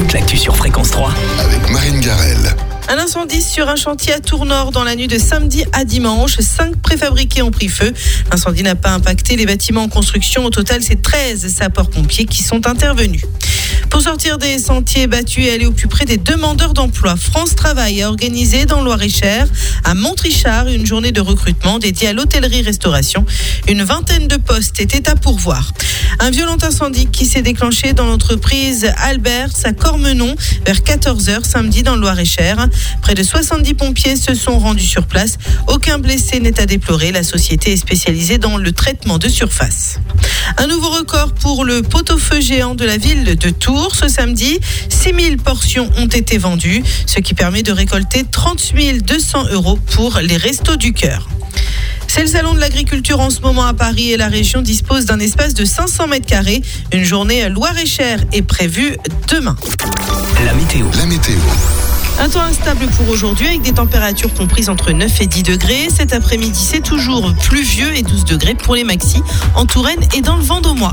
toute l'actu sur Fréquence 3. avec Marine Garel. Un incendie sur un chantier à Tournord dans la nuit de samedi à dimanche. Cinq préfabriqués ont pris feu. L'incendie n'a pas impacté les bâtiments en construction. Au total, c'est 13 sapeurs-pompiers qui sont intervenus. Pour sortir des sentiers battus et aller au plus près des demandeurs d'emploi, France Travail a organisé dans le Loir-et-Cher, à Montrichard, une journée de recrutement dédiée à l'hôtellerie-restauration. Une vingtaine de postes étaient à pourvoir. Un violent incendie qui s'est déclenché dans l'entreprise Albert à Cormenon vers 14h samedi dans le Loir-et-Cher. Près de 70 pompiers se sont rendus sur place. Aucun blessé n'est à déplorer. La société est spécialisée dans le traitement de surface. Un nouveau record pour le pot-au-feu géant de la ville de Tours ce samedi. 6000 portions ont été vendues, ce qui permet de récolter 30 200 euros pour les restos du cœur. C'est le salon de l'agriculture en ce moment à Paris et la région dispose d'un espace de 500 mètres carrés. Une journée à Loire-et-Cher est prévue demain. La météo. La météo. Un temps instable pour aujourd'hui avec des températures comprises entre 9 et 10 degrés. Cet après-midi, c'est toujours pluvieux et 12 degrés pour les maxis en Touraine et dans le Vendômois.